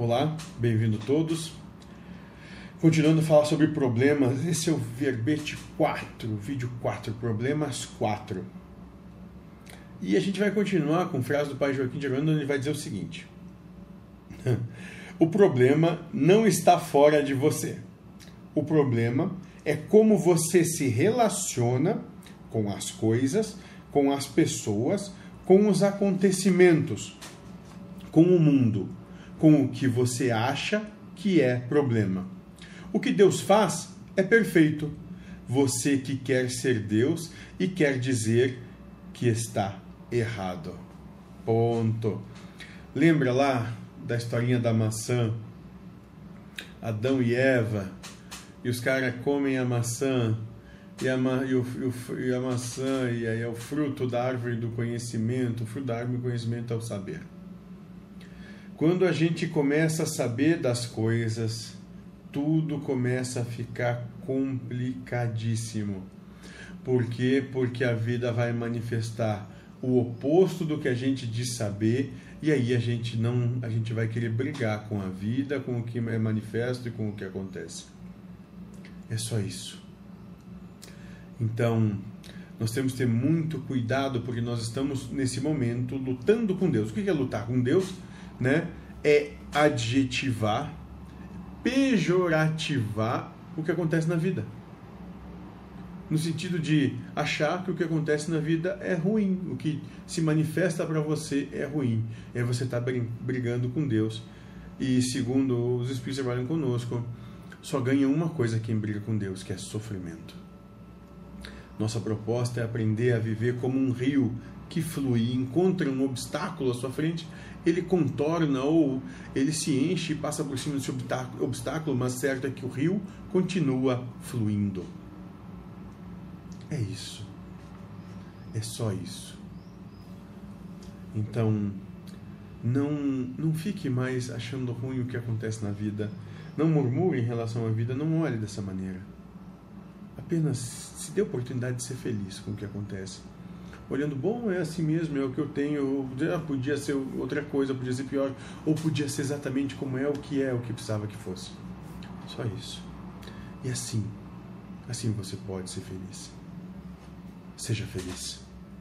Olá, bem-vindo todos. Continuando a falar sobre problemas, esse é o verbete 4, vídeo 4, problemas 4. E a gente vai continuar com frase do pai Joaquim de Aranda, onde ele vai dizer o seguinte: O problema não está fora de você. O problema é como você se relaciona com as coisas, com as pessoas, com os acontecimentos, com o mundo com o que você acha que é problema. O que Deus faz é perfeito. Você que quer ser Deus e quer dizer que está errado. Ponto. Lembra lá da historinha da maçã? Adão e Eva, e os caras comem a maçã, e a, e, o, e a maçã, e aí é o fruto da árvore do conhecimento, o fruto da árvore do conhecimento é o saber. Quando a gente começa a saber das coisas, tudo começa a ficar complicadíssimo. Por quê? Porque a vida vai manifestar o oposto do que a gente diz saber e aí a gente não, a gente vai querer brigar com a vida, com o que é manifesto e com o que acontece. É só isso. Então, nós temos que ter muito cuidado porque nós estamos nesse momento lutando com Deus. O que é lutar com Deus? Né, é adjetivar, pejorativar o que acontece na vida. No sentido de achar que o que acontece na vida é ruim, o que se manifesta para você é ruim. Aí você está brigando com Deus. E segundo os Espíritos trabalham conosco, só ganha uma coisa quem briga com Deus, que é sofrimento. Nossa proposta é aprender a viver como um rio que flui, encontra um obstáculo à sua frente, ele contorna ou ele se enche e passa por cima desse obstáculo, mas certo é que o rio continua fluindo. É isso. É só isso. Então, não, não fique mais achando ruim o que acontece na vida. Não murmure em relação à vida, não olhe dessa maneira. Apenas se dê a oportunidade de ser feliz com o que acontece olhando, bom, é assim mesmo, é o que eu tenho, ah, podia ser outra coisa, podia ser pior, ou podia ser exatamente como é o que é, o que precisava que fosse. Só isso. E assim, assim você pode ser feliz. Seja feliz.